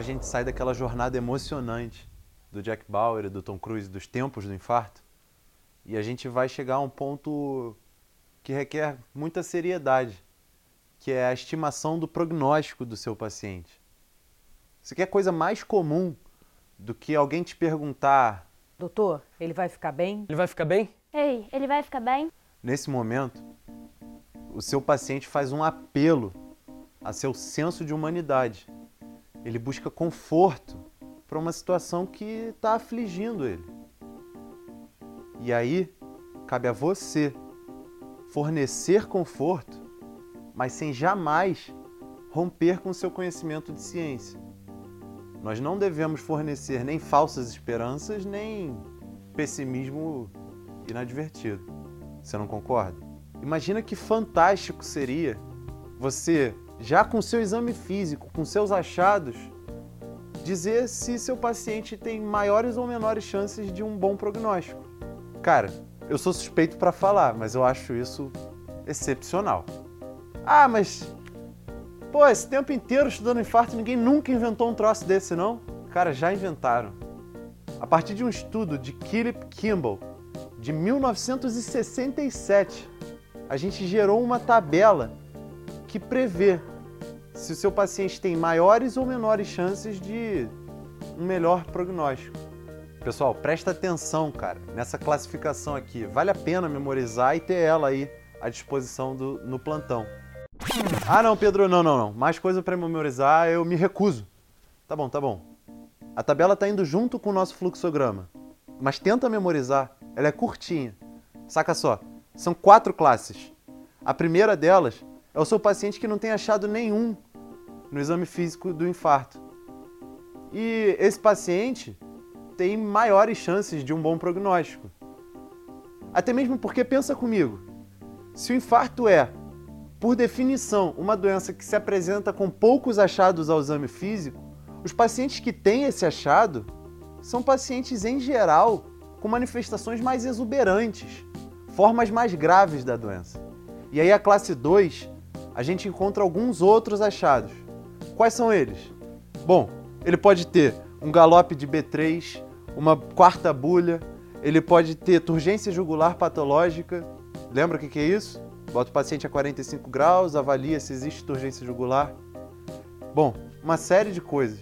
Agora a gente sai daquela jornada emocionante do Jack Bauer e do Tom Cruise dos tempos do infarto e a gente vai chegar a um ponto que requer muita seriedade, que é a estimação do prognóstico do seu paciente. Isso aqui é coisa mais comum do que alguém te perguntar Doutor, ele vai ficar bem? Ele vai ficar bem? Ei, ele vai ficar bem? Nesse momento, o seu paciente faz um apelo a seu senso de humanidade. Ele busca conforto para uma situação que está afligindo ele. E aí, cabe a você fornecer conforto, mas sem jamais romper com seu conhecimento de ciência. Nós não devemos fornecer nem falsas esperanças, nem pessimismo inadvertido. Você não concorda? Imagina que fantástico seria você, já com seu exame físico, com seus achados, dizer se seu paciente tem maiores ou menores chances de um bom prognóstico. Cara, eu sou suspeito para falar, mas eu acho isso excepcional. Ah, mas pô, esse tempo inteiro estudando infarto, ninguém nunca inventou um troço desse, não? Cara, já inventaram. A partir de um estudo de Philip Kimball, de 1967, a gente gerou uma tabela que prevê se o seu paciente tem maiores ou menores chances de um melhor prognóstico. Pessoal, presta atenção, cara, nessa classificação aqui. Vale a pena memorizar e ter ela aí à disposição do, no plantão. Ah, não, Pedro, não, não, não. Mais coisa para memorizar, eu me recuso. Tá bom, tá bom. A tabela tá indo junto com o nosso fluxograma. Mas tenta memorizar, ela é curtinha. Saca só, são quatro classes. A primeira delas é o seu paciente que não tem achado nenhum no exame físico do infarto. E esse paciente tem maiores chances de um bom prognóstico. Até mesmo porque, pensa comigo, se o infarto é, por definição, uma doença que se apresenta com poucos achados ao exame físico, os pacientes que têm esse achado são pacientes, em geral, com manifestações mais exuberantes, formas mais graves da doença. E aí, a classe 2, a gente encontra alguns outros achados. Quais são eles? Bom, ele pode ter um galope de B3, uma quarta bulha, ele pode ter turgência jugular patológica. Lembra o que, é isso? Bota o paciente a 45 graus, avalia se existe turgência jugular. Bom, uma série de coisas.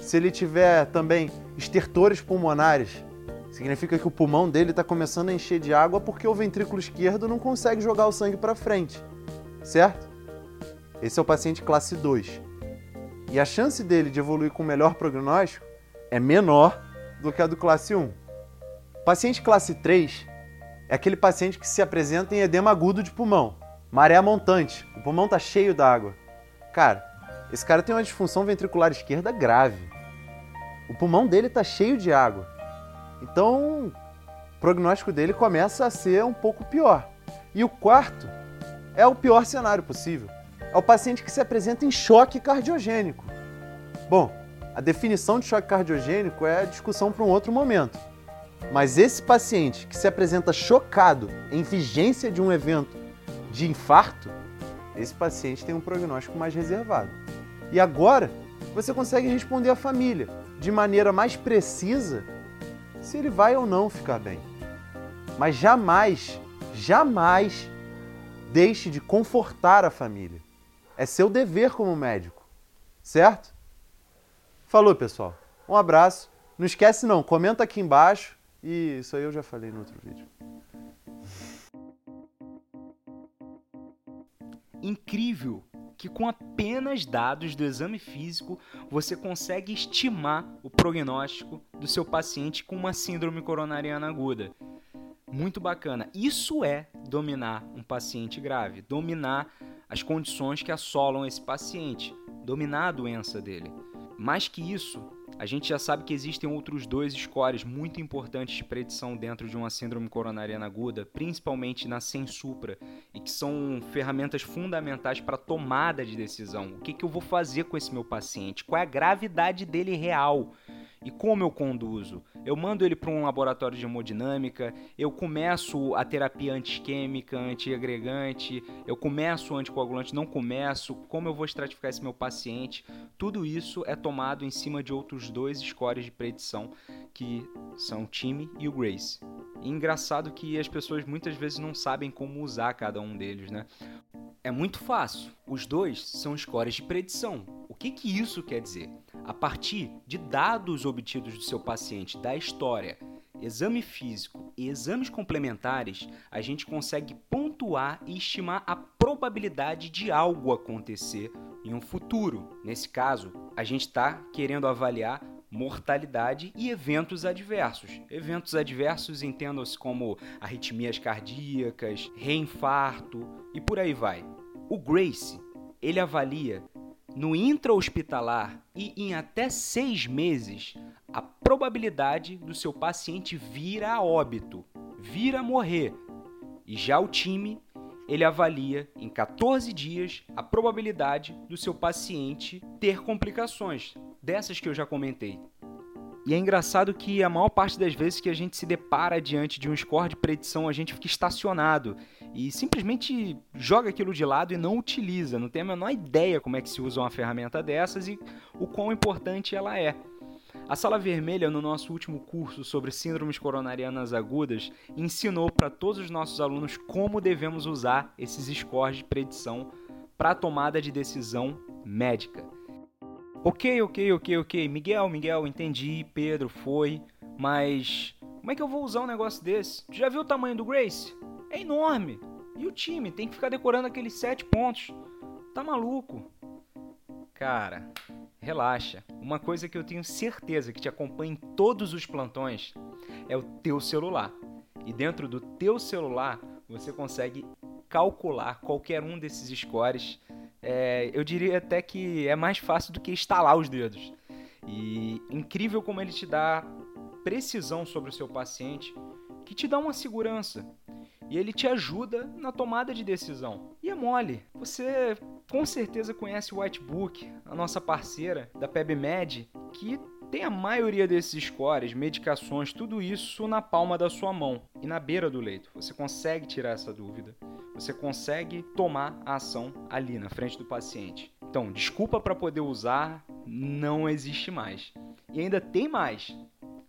Se ele tiver também estertores pulmonares, significa que o pulmão dele está começando a encher de água porque o ventrículo esquerdo não consegue jogar o sangue para frente, certo? Esse é o paciente classe 2. E a chance dele de evoluir com melhor prognóstico é menor do que a do classe 1. Paciente classe 3 é aquele paciente que se apresenta em edema agudo de pulmão, maré montante, o pulmão está cheio d'água. Cara, esse cara tem uma disfunção ventricular esquerda grave. O pulmão dele está cheio de água. Então, o prognóstico dele começa a ser um pouco pior. E o quarto é o pior cenário possível. É o paciente que se apresenta em choque cardiogênico. Bom, a definição de choque cardiogênico é discussão para um outro momento. Mas esse paciente que se apresenta chocado em vigência de um evento de infarto, esse paciente tem um prognóstico mais reservado. E agora você consegue responder à família de maneira mais precisa se ele vai ou não ficar bem. Mas jamais, jamais deixe de confortar a família. É seu dever como médico, certo? Falou, pessoal. Um abraço. Não esquece não, comenta aqui embaixo e isso aí eu já falei no outro vídeo. incrível que com apenas dados do exame físico você consegue estimar o prognóstico do seu paciente com uma síndrome coronariana aguda. Muito bacana. Isso é dominar um paciente grave, dominar as condições que assolam esse paciente, dominar a doença dele. Mais que isso, a gente já sabe que existem outros dois scores muito importantes de predição dentro de uma síndrome coronariana aguda, principalmente na SEM-SUPRA, e que são ferramentas fundamentais para tomada de decisão. O que, que eu vou fazer com esse meu paciente? Qual é a gravidade dele real? E como eu conduzo? Eu mando ele para um laboratório de hemodinâmica, eu começo a terapia antiquímica, antiagregante, eu começo o anticoagulante, não começo, como eu vou estratificar esse meu paciente? Tudo isso é tomado em cima de outros dois scores de predição, que são o time e o Grace. E engraçado que as pessoas muitas vezes não sabem como usar cada um deles, né? É muito fácil. Os dois são scores de predição. O que, que isso quer dizer? A partir de dados obtidos do seu paciente, da história, exame físico e exames complementares, a gente consegue pontuar e estimar a probabilidade de algo acontecer em um futuro. Nesse caso, a gente está querendo avaliar mortalidade e eventos adversos. Eventos adversos entendam-se como arritmias cardíacas, reinfarto e por aí vai. O Grace, ele avalia no intra-hospitalar e em até seis meses a probabilidade do seu paciente vir a óbito, vir a morrer. E já o time, ele avalia em 14 dias a probabilidade do seu paciente ter complicações, dessas que eu já comentei. E é engraçado que a maior parte das vezes que a gente se depara diante de um score de predição, a gente fica estacionado e simplesmente joga aquilo de lado e não utiliza, não tem a menor ideia como é que se usa uma ferramenta dessas e o quão importante ela é. A Sala Vermelha, no nosso último curso sobre síndromes coronarianas agudas, ensinou para todos os nossos alunos como devemos usar esses scores de predição para a tomada de decisão médica. Ok, ok, ok, ok. Miguel, Miguel, entendi. Pedro, foi. Mas como é que eu vou usar um negócio desse? Tu já viu o tamanho do Grace? É enorme. E o time tem que ficar decorando aqueles sete pontos. Tá maluco? Cara, relaxa. Uma coisa que eu tenho certeza que te acompanha em todos os plantões é o teu celular. E dentro do teu celular você consegue calcular qualquer um desses scores é, eu diria até que é mais fácil do que instalar os dedos. E incrível como ele te dá precisão sobre o seu paciente, que te dá uma segurança. E ele te ajuda na tomada de decisão. E é mole. Você com certeza conhece o Whitebook, a nossa parceira da PebMed, que tem a maioria desses scores, medicações, tudo isso na palma da sua mão e na beira do leito. Você consegue tirar essa dúvida você consegue tomar a ação ali na frente do paciente. Então, desculpa para poder usar não existe mais. E ainda tem mais.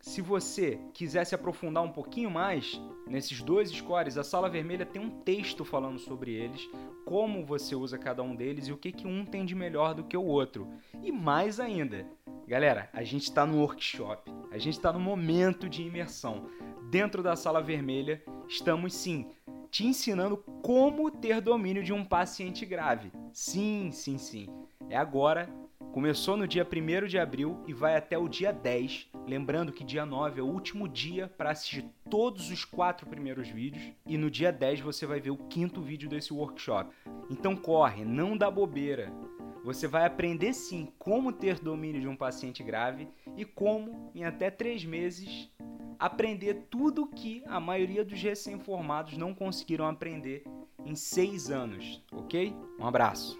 Se você quiser se aprofundar um pouquinho mais nesses dois scores, a sala vermelha tem um texto falando sobre eles, como você usa cada um deles e o que, que um tem de melhor do que o outro. E mais ainda, galera, a gente está no workshop, a gente está no momento de imersão. Dentro da sala vermelha, estamos sim te ensinando como ter domínio de um paciente grave. Sim, sim, sim. É agora. Começou no dia 1 de abril e vai até o dia 10. Lembrando que dia 9 é o último dia para assistir todos os quatro primeiros vídeos. E no dia 10 você vai ver o quinto vídeo desse workshop. Então corre, não dá bobeira. Você vai aprender sim como ter domínio de um paciente grave e como, em até três meses, aprender tudo que a maioria dos recém-formados não conseguiram aprender em seis anos, ok? Um abraço.